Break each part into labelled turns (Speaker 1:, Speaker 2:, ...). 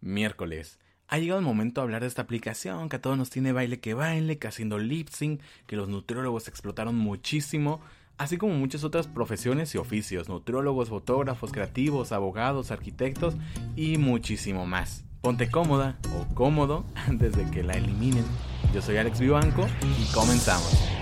Speaker 1: miércoles. Ha llegado el momento de hablar de esta aplicación que a todos nos tiene baile que baile, que haciendo lip sync, que los nutriólogos explotaron muchísimo, así como muchas otras profesiones y oficios, nutriólogos, fotógrafos, creativos, abogados, arquitectos y muchísimo más. Ponte cómoda o cómodo antes de que la eliminen. Yo soy Alex Vivanco y comenzamos.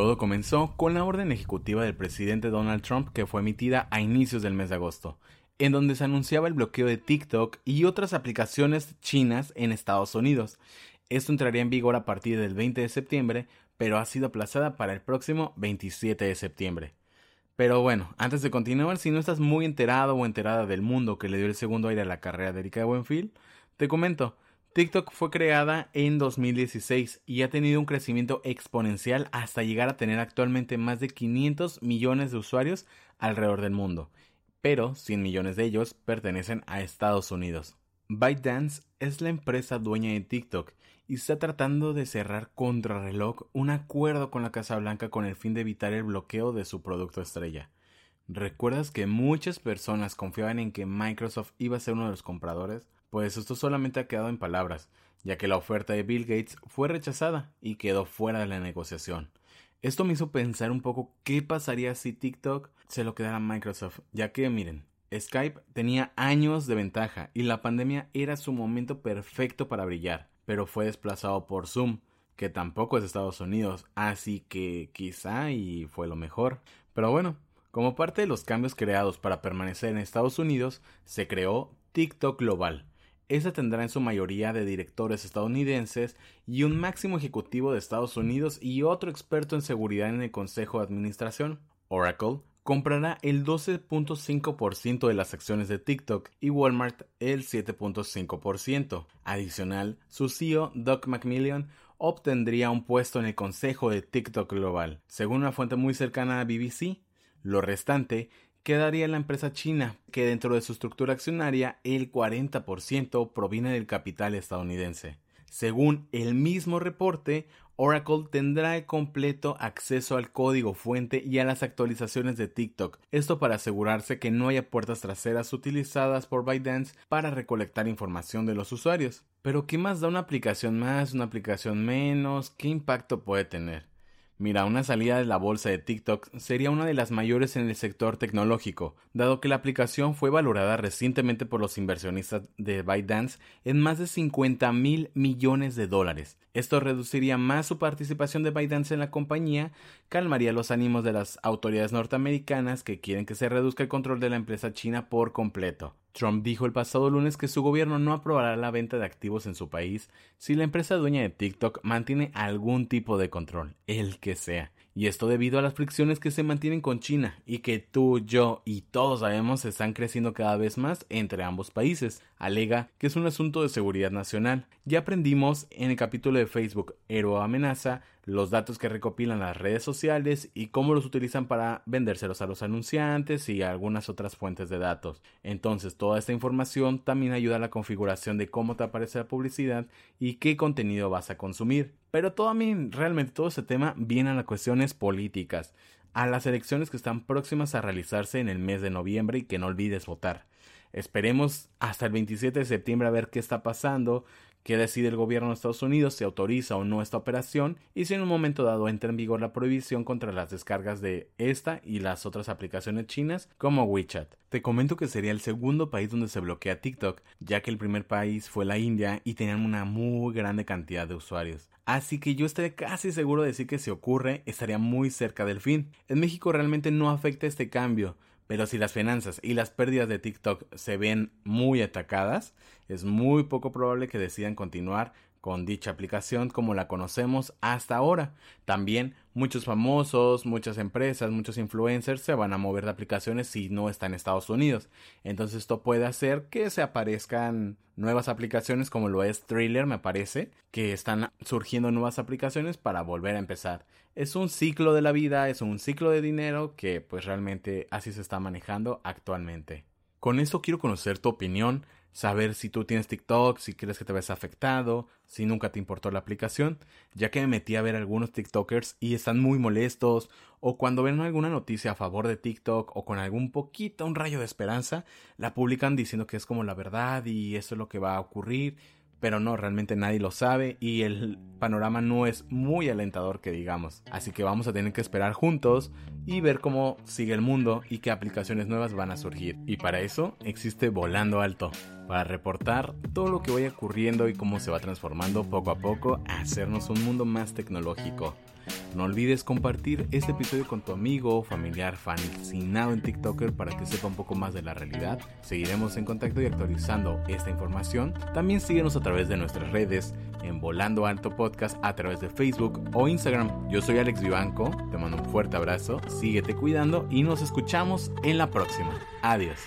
Speaker 1: Todo comenzó con la orden ejecutiva del presidente Donald Trump que fue emitida a inicios del mes de agosto, en donde se anunciaba el bloqueo de TikTok y otras aplicaciones chinas en Estados Unidos. Esto entraría en vigor a partir del 20 de septiembre, pero ha sido aplazada para el próximo 27 de septiembre. Pero bueno, antes de continuar, si no estás muy enterado o enterada del mundo que le dio el segundo aire a la carrera de Erika Buenfield, te comento, TikTok fue creada en 2016 y ha tenido un crecimiento exponencial hasta llegar a tener actualmente más de 500 millones de usuarios alrededor del mundo, pero 100 millones de ellos pertenecen a Estados Unidos. ByteDance es la empresa dueña de TikTok y está tratando de cerrar contrarreloj un acuerdo con la Casa Blanca con el fin de evitar el bloqueo de su producto estrella. ¿Recuerdas que muchas personas confiaban en que Microsoft iba a ser uno de los compradores? Pues esto solamente ha quedado en palabras, ya que la oferta de Bill Gates fue rechazada y quedó fuera de la negociación. Esto me hizo pensar un poco qué pasaría si TikTok se lo quedara a Microsoft, ya que miren, Skype tenía años de ventaja y la pandemia era su momento perfecto para brillar, pero fue desplazado por Zoom, que tampoco es de Estados Unidos, así que quizá y fue lo mejor. Pero bueno, como parte de los cambios creados para permanecer en Estados Unidos, se creó TikTok Global, esa tendrá en su mayoría de directores estadounidenses y un máximo ejecutivo de Estados Unidos y otro experto en seguridad en el Consejo de Administración. Oracle comprará el 12.5% de las acciones de TikTok y Walmart el 7.5%. Adicional, su CEO, Doug McMillan, obtendría un puesto en el Consejo de TikTok Global, según una fuente muy cercana a BBC. Lo restante quedaría la empresa china, que dentro de su estructura accionaria el 40% proviene del capital estadounidense. Según el mismo reporte, Oracle tendrá completo acceso al código fuente y a las actualizaciones de TikTok, esto para asegurarse que no haya puertas traseras utilizadas por ByteDance para recolectar información de los usuarios. Pero ¿qué más da una aplicación más, una aplicación menos? ¿Qué impacto puede tener? Mira, una salida de la bolsa de TikTok sería una de las mayores en el sector tecnológico, dado que la aplicación fue valorada recientemente por los inversionistas de ByteDance en más de 50 mil millones de dólares. Esto reduciría más su participación de ByteDance en la compañía, calmaría los ánimos de las autoridades norteamericanas que quieren que se reduzca el control de la empresa china por completo. Trump dijo el pasado lunes que su gobierno no aprobará la venta de activos en su país si la empresa dueña de TikTok mantiene algún tipo de control, el que sea. Y esto debido a las fricciones que se mantienen con China y que tú, yo y todos sabemos están creciendo cada vez más entre ambos países. Alega que es un asunto de seguridad nacional. Ya aprendimos en el capítulo de Facebook Héroe Amenaza los datos que recopilan las redes sociales y cómo los utilizan para vendérselos a los anunciantes y algunas otras fuentes de datos. Entonces, toda esta información también ayuda a la configuración de cómo te aparece la publicidad y qué contenido vas a consumir. Pero todo a mí, realmente todo ese tema viene a las cuestiones políticas, a las elecciones que están próximas a realizarse en el mes de noviembre y que no olvides votar. Esperemos hasta el 27 de septiembre a ver qué está pasando, que decide el gobierno de Estados Unidos si autoriza o no esta operación y si en un momento dado entra en vigor la prohibición contra las descargas de esta y las otras aplicaciones chinas como WeChat. Te comento que sería el segundo país donde se bloquea TikTok, ya que el primer país fue la India y tenían una muy grande cantidad de usuarios. Así que yo estaría casi seguro de decir que si ocurre estaría muy cerca del fin. En México realmente no afecta este cambio, pero si las finanzas y las pérdidas de TikTok se ven muy atacadas, es muy poco probable que decidan continuar con dicha aplicación como la conocemos hasta ahora. También muchos famosos, muchas empresas, muchos influencers se van a mover de aplicaciones si no está en Estados Unidos. Entonces esto puede hacer que se aparezcan nuevas aplicaciones como lo es Thriller me parece, que están surgiendo nuevas aplicaciones para volver a empezar. Es un ciclo de la vida, es un ciclo de dinero que pues realmente así se está manejando actualmente. Con esto quiero conocer tu opinión, saber si tú tienes TikTok, si crees que te ves afectado, si nunca te importó la aplicación, ya que me metí a ver algunos TikTokers y están muy molestos, o cuando ven alguna noticia a favor de TikTok o con algún poquito, un rayo de esperanza, la publican diciendo que es como la verdad y eso es lo que va a ocurrir pero no, realmente nadie lo sabe y el panorama no es muy alentador que digamos. Así que vamos a tener que esperar juntos y ver cómo sigue el mundo y qué aplicaciones nuevas van a surgir. Y para eso existe Volando Alto, para reportar todo lo que vaya ocurriendo y cómo se va transformando poco a poco a hacernos un mundo más tecnológico. No olvides compartir este episodio con tu amigo o familiar fascinado en TikToker para que sepa un poco más de la realidad. Seguiremos en contacto y actualizando esta información. También síguenos a través de nuestras redes en Volando Alto Podcast a través de Facebook o Instagram. Yo soy Alex Vivanco, te mando un fuerte abrazo, síguete cuidando y nos escuchamos en la próxima. Adiós.